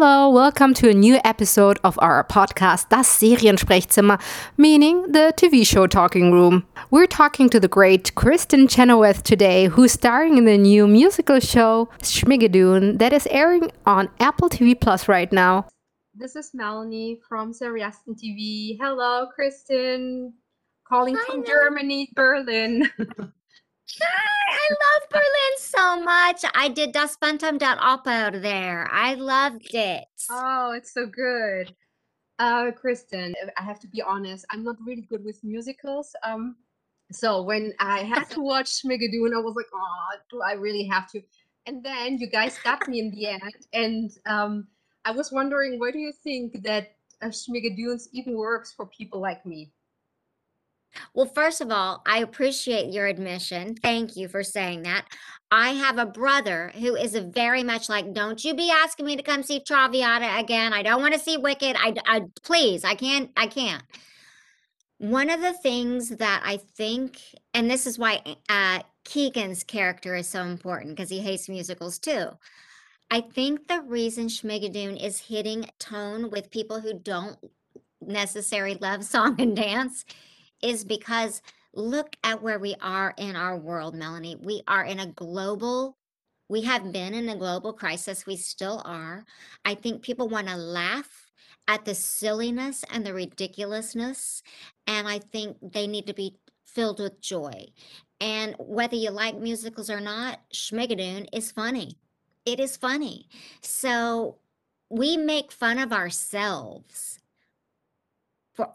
Hello, welcome to a new episode of our podcast, Das Seriensprechzimmer, meaning the TV show talking room. We're talking to the great Kristin Chenoweth today, who's starring in the new musical show Schmigadoon that is airing on Apple TV Plus right now. This is Melanie from Seriasten TV. Hello, Kristin, Calling Hi, from Mel- Germany, Berlin. I love Berlin so much. I did Das Phantom der Oper there. I loved it. oh, it's so good. Uh, Kristin, I have to be honest, I'm not really good with musicals. Um, so when I had to watch Schmigadoon, I was like, oh, do I really have to? And then you guys got me in the end. And um, I was wondering, why do you think that uh, Schmigadoons even works for people like me? Well, first of all, I appreciate your admission. Thank you for saying that. I have a brother who is very much like, don't you be asking me to come see Traviata again. I don't want to see Wicked. I, I please, I can't, I can't. One of the things that I think, and this is why uh, Keegan's character is so important because he hates musicals too. I think the reason Schmigadoon is hitting tone with people who don't necessarily love song and dance is because look at where we are in our world, Melanie. We are in a global, we have been in a global crisis. We still are. I think people want to laugh at the silliness and the ridiculousness. And I think they need to be filled with joy. And whether you like musicals or not, Schmigadoon is funny. It is funny. So we make fun of ourselves for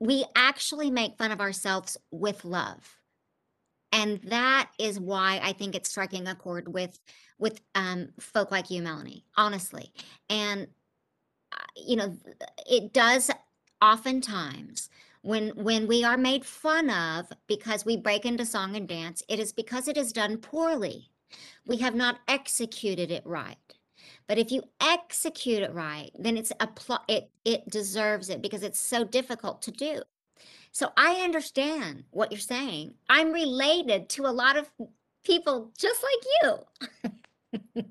we actually make fun of ourselves with love. And that is why i think it's striking a chord with with um folk like you melanie honestly. And uh, you know it does oftentimes when when we are made fun of because we break into song and dance it is because it is done poorly. We have not executed it right but if you execute it right, then it's a pl- it it deserves it because it's so difficult to do. So I understand what you're saying. I'm related to a lot of people just like you.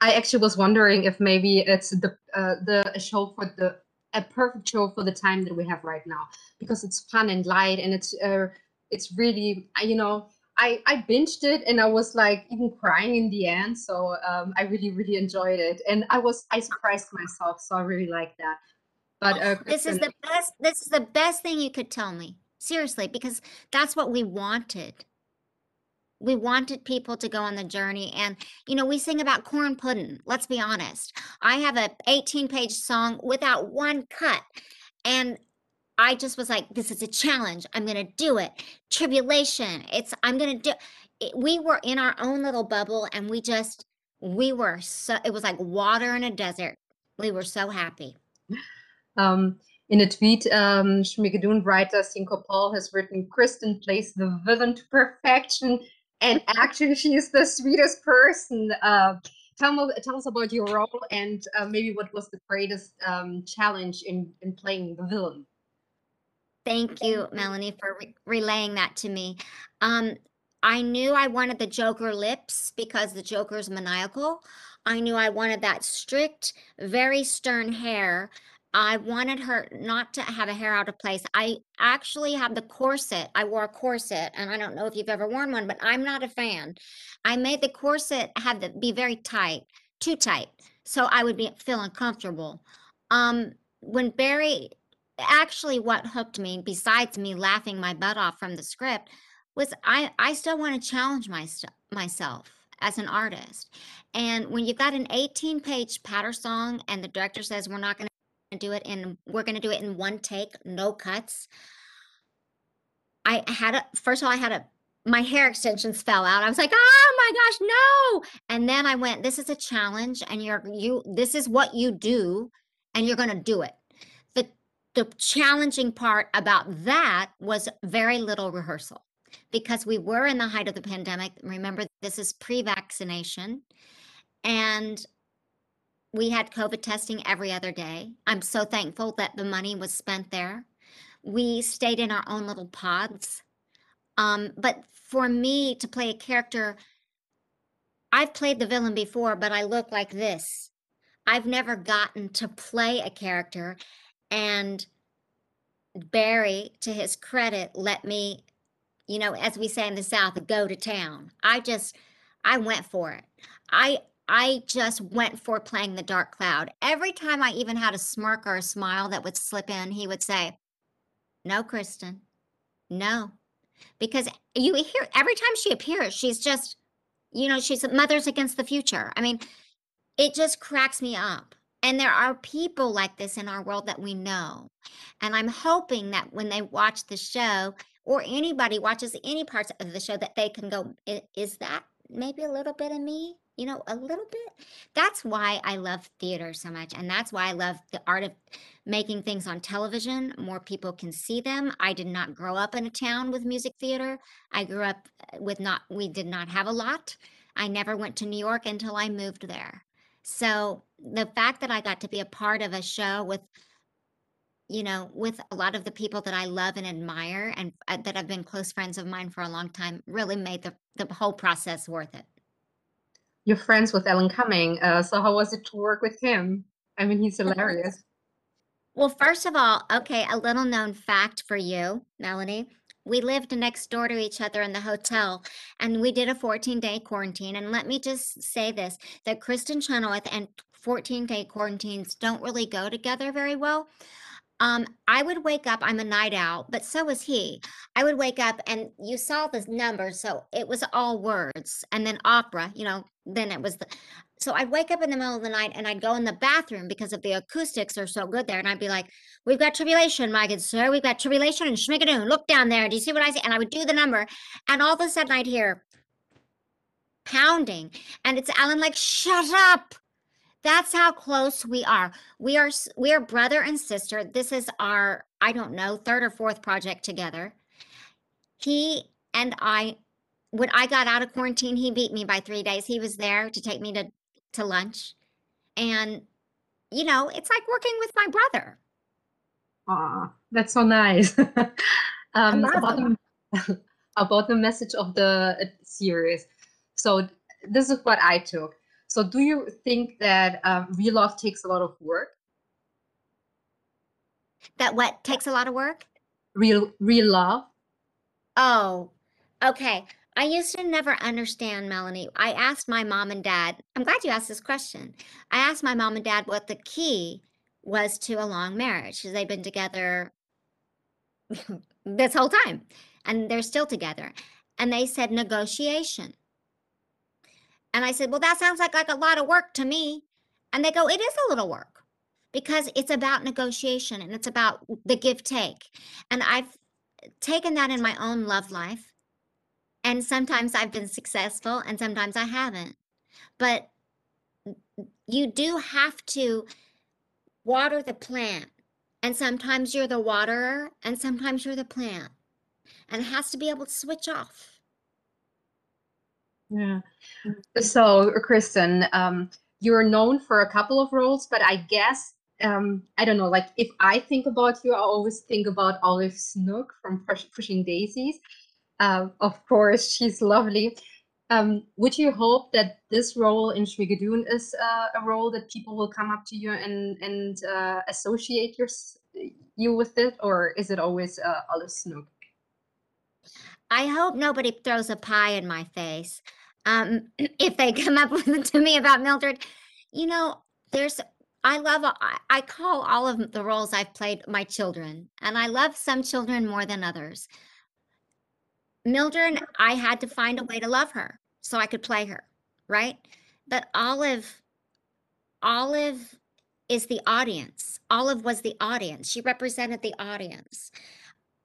I actually was wondering if maybe it's the uh, the show for the a perfect show for the time that we have right now because it's fun and light and it's uh, it's really you know I I binged it and I was like even crying in the end so um, I really really enjoyed it and I was I surprised myself so I really like that. But uh, This is the best this is the best thing you could tell me. Seriously, because that's what we wanted. We wanted people to go on the journey and you know, we sing about corn pudding. Let's be honest. I have a 18 page song without one cut and I just was like this is a challenge. I'm going to do it. Tribulation. It's I'm going to do it, we were in our own little bubble and we just we were so it was like water in a desert. We were so happy. um, in a tweet, um, Schmigadoon writer Cinco Paul has written, "Kristin plays the villain to perfection, and actually she is the sweetest person." Uh, tell me, tell us about your role and uh, maybe what was the greatest um, challenge in in playing the villain. Thank you, Melanie, for re- relaying that to me. Um, I knew I wanted the Joker lips because the Joker's maniacal. I knew I wanted that strict, very stern hair. I wanted her not to have a hair out of place. I actually have the corset. I wore a corset, and I don't know if you've ever worn one, but I'm not a fan. I made the corset have to be very tight, too tight, so I would be feel uncomfortable. Um, when Barry actually what hooked me besides me laughing my butt off from the script was i i still want to challenge my, myself as an artist. And when you've got an 18 page patter song and the director says we're not going to do it in we're going to do it in one take no cuts i had a first of all i had a my hair extensions fell out. I was like oh my gosh no! And then i went this is a challenge and you're you this is what you do and you're going to do it the challenging part about that was very little rehearsal because we were in the height of the pandemic. Remember, this is pre vaccination, and we had COVID testing every other day. I'm so thankful that the money was spent there. We stayed in our own little pods. Um, but for me to play a character, I've played the villain before, but I look like this. I've never gotten to play a character and Barry, to his credit, let me, you know, as we say in the South, go to town. I just, I went for it. I, I just went for playing the dark cloud. Every time I even had a smirk or a smile that would slip in, he would say, No, Kristin, no. Because you hear every time she appears, she's just, you know, she's a mothers against the future. I mean, it just cracks me up. And there are people like this in our world that we know. And I'm hoping that when they watch the show or anybody watches any parts of the show that they can go, is that maybe a little bit of me? You know, a little bit. That's why I love theater so much. And that's why I love the art of making things on television. More people can see them. I did not grow up in a town with music theater. I grew up uh, with not, we did not have a lot. I never went to New York until I moved there. So the fact that I got to be a part of a show with, you know, with a lot of the people that I love and admire and uh, that have been close friends of mine for a long time really made the, the whole process worth it. You're friends with Alan Cumming. Uh, so how was it to work with him? I mean, he's hilarious. Well, first of all, okay, a little known fact for you, Melanie we lived next door to each other in the hotel and we did a 14 day quarantine. And let me just say this that Kristin Chenoweth and 14 day quarantines don't really go together very well. Um, I would wake up, I'm a night owl, but so was he. I would wake up and you saw the numbers, so it was all words and then opera, you know, then it was the so I'd wake up in the middle of the night and I'd go in the bathroom because of the acoustics are so good there. And I'd be like, We've got tribulation, my good sir. We've got tribulation and schmigadoon. Look down there. Do you see what I see? And I would do the number. And all of a sudden I'd hear pounding. And it's Alan like, shut up. That's how close we are. We are we are brother and sister. This is our, I don't know, third or fourth project together. He and I when I got out of quarantine, he beat me by three days. He was there to take me to to lunch. And, you know, it's like working with my brother. Ah, that's so nice. um, about, the, about the message of the uh, series. So this is what I took. So do you think that um, real love takes a lot of work? That what takes a lot of work? Real real love. Oh, okay. I used to never understand, Melanie. I asked my mom and dad, I'm glad you asked this question. I asked my mom and dad what the key was to a long marriage because they've been together this whole time and they're still together. And they said negotiation. And I said, Well, that sounds like, like a lot of work to me. And they go, It is a little work because it's about negotiation and it's about the give take. And I've taken that in my own love life and sometimes I've been successful and sometimes I haven't. But you do have to water the plant. And sometimes you're the waterer and sometimes you're the plant. And it has to be able to switch off. Yeah. So, Kristin, um, you're known for a couple of roles, but I guess um, I don't know. Like if I think about you, I always think about Olive Snook from Pushing Daisies. Uh, of course, she's lovely. Um, would you hope that this role in Schmigadoon is uh, a role that people will come up to you and and uh, associate your, you with it, or is it always uh, Olive Snook? I hope nobody throws a pie in my face. Um, if they come up with it to me about Mildred, you know, there's I love I call all of the roles I've played my children, and I love some children more than others. Mildred, I had to find a way to love her so I could play her, right? But Olive, Olive is the audience. Olive was the audience. She represented the audience.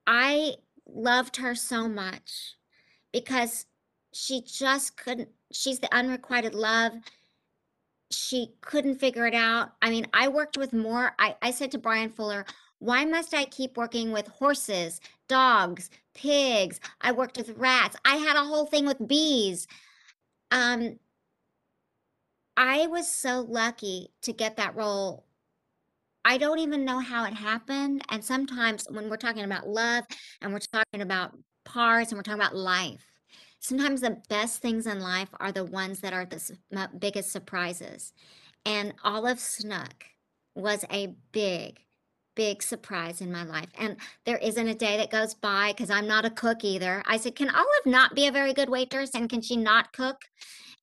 I loved her so much because she just couldn't, she's the unrequited love. She couldn't figure it out. I mean, I worked with more. I, I said to Bryan Fuller, why must I keep working with horses, dogs, pigs? I worked with rats. I had a whole thing with bees. Um, I was so lucky to get that role. I don't even know how it happened. And sometimes when we're talking about love and we're talking about parts and we're talking about life, sometimes the best things in life are the ones that are the biggest surprises. And Olive Snook was a big, big surprise in my life. And there isn't a day that goes by because I'm not a cook either. I said, Can Olive not be a very good waitress? And can she not cook?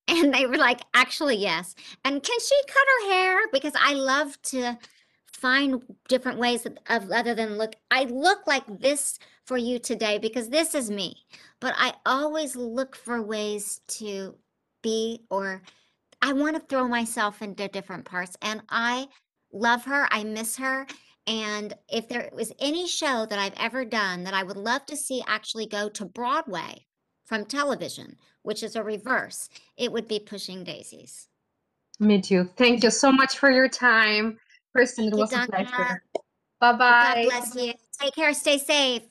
And they were like, Actually, yes. And can she cut her hair? Because I love to find different ways of, of other than look. I look like this for you today because this is me. But I always look for ways to be or I want to throw myself into different parts. And I love her. I miss her. And if there was any show that I've ever done that I would love to see actually go to Broadway from television, which is a reverse, it would be Pushing Daisies. Me too. Thank you so much for your time. Kristin, it was a pleasure. Bye bye. God bless you. Take care. Stay safe.